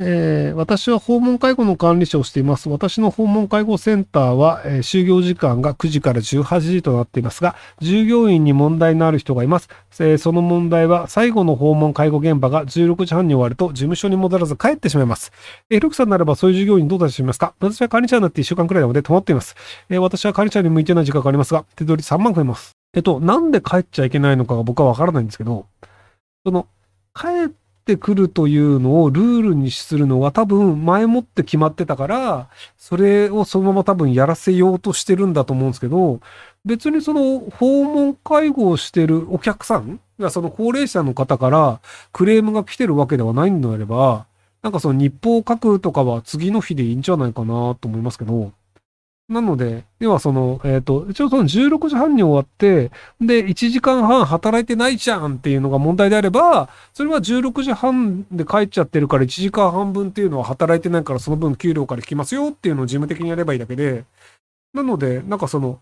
えー私は訪問介護の管理者をしています。私の訪問介護センターは、えー就業時間が9時から18時となっていますが、従業員に問題のある人がいます。えーその問題は、最後の訪問介護現場が16時半に終わると、事務所に戻らず帰ってしまいます。えー、ルクさんならばそういう従業員どう対処しますか？私は管理者になって1週間くらいなので止まっています。えー私は管理者に向いてない時間がありますが、手取り3万増えます。えっと、なんで帰っちゃいけないのかが僕はわからないんですけど、その、帰っててくるというのをルールにするのは多分前もって決まってたから、それをそのまま多分やらせようとしてるんだと思うんですけど、別にその訪問介護をしてるお客さんがその高齢者の方からクレームが来てるわけではないのであれば、なんかその日報を書くとかは次の日でいいんじゃないかなと思いますけど、なので、要はその、えっ、と、一応その16時半に終わって、で、1時間半働いてないじゃんっていうのが問題であれば、それは16時半で帰っちゃってるから1時間半分っていうのは働いてないからその分給料から引きますよっていうのを事務的にやればいいだけで、なので、なんかその、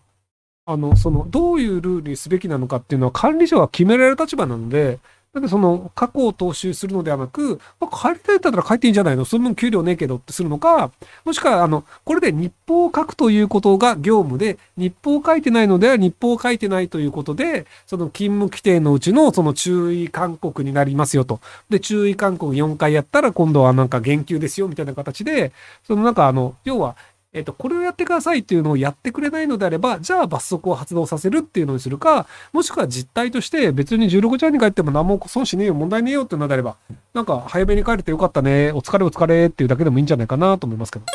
あの、その、どういうルールにすべきなのかっていうのは管理者は決められる立場なので、だってその過去を踏襲するのではなく、まあ、帰りたいんだったら帰っていいんじゃないの？その分給料ねえけどってするのか、もしくは、あの、これで日報を書くということが業務で、日報を書いてないのでは日報を書いてないということで、その勤務規定のうちのその注意勧告になりますよと。で、注意勧告4回やったら今度はなんか減給ですよみたいな形で、そのなんかあの、要は、えっと、これをやってくださいっていうのをやってくれないのであれば、じゃあ罰則を発動させるっていうのにするか、もしくは実態として別に16時半に帰っても何も損しねえよ、問題ねえよっていうのであれば、なんか早めに帰れてよかったね、お疲れお疲れっていうだけでもいいんじゃないかなと思いますけど。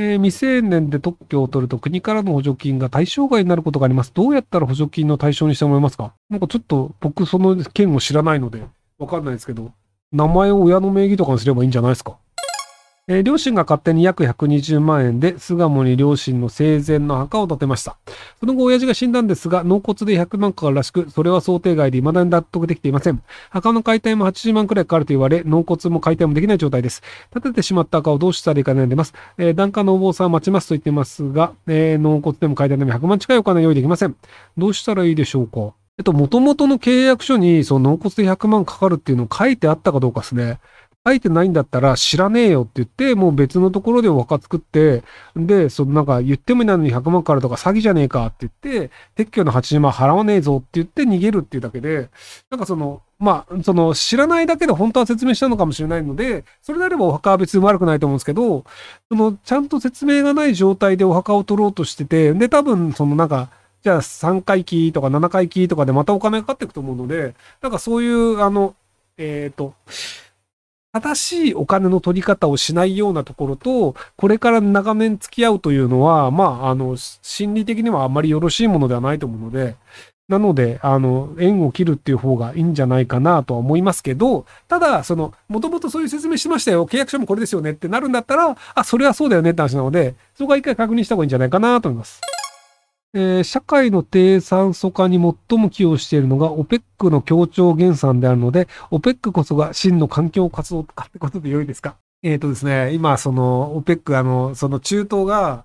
えー未成年で特許を取ると国からの補助金が対象外になることがあります。どうやったら補助金の対象にしてもらえますか？なんかちょっと僕その件を知らないのでわかんないですけど、名前を親の名義とかにすればいいんじゃないですか？えー両親が勝手に約120万円で巣鴨に両親の生前の墓を建てました。その後、親父が死んだんですが、納骨で100万かかるらしく、それは想定外で未だに納得できていません。墓の解体も80万くらいかかると言われ、納骨も解体もできない状態です。建ててしまった墓をどうしたらいいか悩んでます。えー、檀家のお坊さんは待ちますと言ってますが、えー納骨でも解体でも100万近いお金用意できません。どうしたらいいでしょうかえっと、元々の契約書に、その納骨で100万かかるっていうのを書いてあったかどうかですね。書いてないんだったら知らねえよって言って、もう別のところでお墓作って、で、そのなんか言ってもいないのに100万かかるとか詐欺じゃねえかって言って、撤去の80万払わねえぞって言って逃げるっていうだけで、なんかその、まあ、その知らないだけで本当は説明したのかもしれないので、それであればお墓は別に悪くないと思うんですけど、そのちゃんと説明がない状態でお墓を取ろうとしてて、で、多分そのなんか、じゃあ3回忌とか7回忌とかでまたお金がかかっていくと思うので、なんかそういう、あの、えっ、と、正しいお金の取り方をしないようなところと、これから長年付き合うというのは、まあ、あの、心理的にはあんまりよろしいものではないと思うので、なので、あの、縁を切るっていう方がいいんじゃないかなとは思いますけど、ただ、その、もともとそういう説明しましたよ、契約書もこれですよねってなるんだったら、あ、それはそうだよねって話なので、そこは一回確認した方がいいんじゃないかなと思います。えー社会の低酸素化に最も寄与しているのが OPEC の協調減産であるので、OPEC こそが真の環境活動家ってことで良いですか？えっ、とですね、今、その OPEC、あの、その中東が、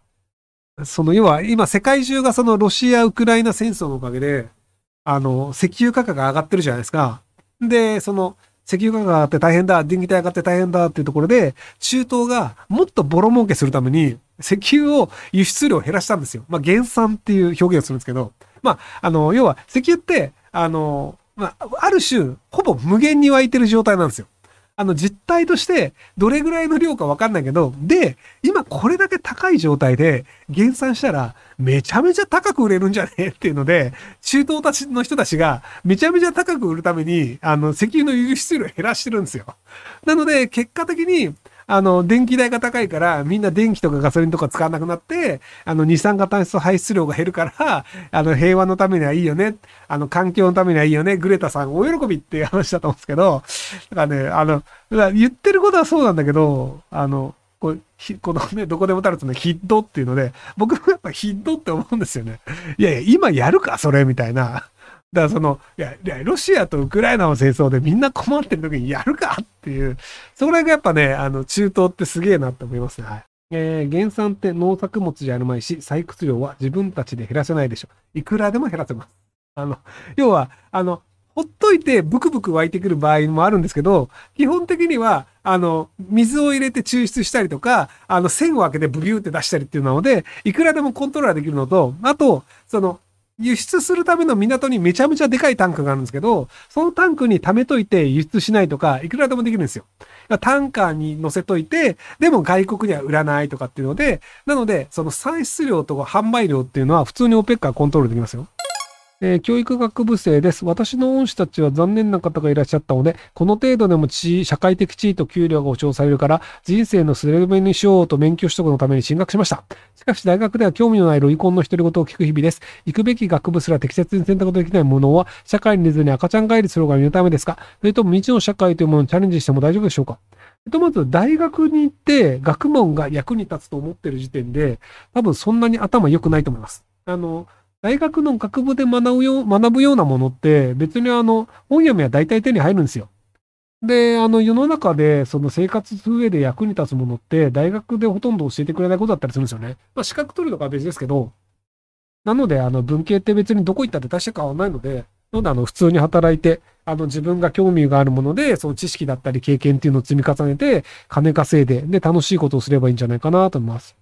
その要は今世界中がそのロシア・ウクライナ戦争のおかげで、あの、石油価格が上がってるじゃないですか。で、その、石油価格が上がって大変だ、電気代上がって大変だっていうところで、中東がもっとボロ儲けするために、石油を輸出量を減らしたんですよ。まあ、減産っていう表現をするんですけど、まあ、あの、要は石油って、あの、まあ、ある種、ほぼ無限に湧いてる状態なんですよ。あの、実態として、どれぐらいの量かわかんないけど、で、今これだけ高い状態で減産したら、めちゃめちゃ高く売れるんじゃねえっていうので、中東たちの人たちが、めちゃめちゃ高く売るために、あの、石油の輸出量を減らしてるんですよ。なので、結果的に、あの、電気代が高いから、みんな電気とかガソリンとか使わなくなって、あの、二酸化炭素排出量が減るから、あの、平和のためにはいいよね。あの、環境のためにはいいよね。グレタさん、お喜びっていう話だと思うんですけど、だからね、あの、言ってることはそうなんだけど、あの、こうこのね、どこでもたるとね、ヒットっていうので、僕もやっぱヒットって思うんですよね。いやいや、今やるか、それ、みたいな。だからその、いや、いやロシアとウクライナの戦争でみんな困ってる時にやるかっていう、それがやっぱね、あの、中東ってすげえなって思いますね。はい。えー、原産って農作物じゃあるまいし、採掘量は自分たちで減らせないでしょ。いくらでも減らせます。あの、要は、あの、ほっといてブクブク湧いてくる場合もあるんですけど、基本的には、あの、水を入れて抽出したりとか、あの、線を開けてブビューって出したりっていうので、いくらでもコントローラーできるのと、あと、その、輸出するための港にめちゃめちゃでかいタンクがあるんですけど、そのタンクに貯めといて輸出しないとか、いくらでもできるんですよ。タンカーに乗せといて、でも外国には売らないとかっていうので、なので、その産出量とか販売量っていうのは普通に OPEC はコントロールできますよ。えー、教育学部生です。私の恩師たちは残念な方がいらっしゃったので、この程度でも地社会的地位と給料が保障されるから、人生のスレベにしようと免許取得のために進学しました。しかし大学では興味のないロイコンの独り言を聞く日々です。行くべき学部すら適切に選択できないものは、社会に出ずに赤ちゃん帰りする方が見るためですか？それとも未知の社会というものにチャレンジしても大丈夫でしょうか？えっと、まず、大学に行って、学問が役に立つと思ってる時点で、多分そんなに頭良くないと思います。あの、大学の学部で学ぶよ学ぶようなものって、別にあの、本読みは大体手に入るんですよ。で、あの、世の中で、その生活する上で役に立つものって、大学でほとんど教えてくれないことだったりするんですよね。まあ、資格取るとかは別ですけど、なので、あの、文系って別にどこ行ったって大して変わらないので、なので、あの、普通に働いて、あの、自分が興味があるもので、その知識だったり経験っていうのを積み重ねて、金稼いで、で、楽しいことをすればいいんじゃないかなと思います。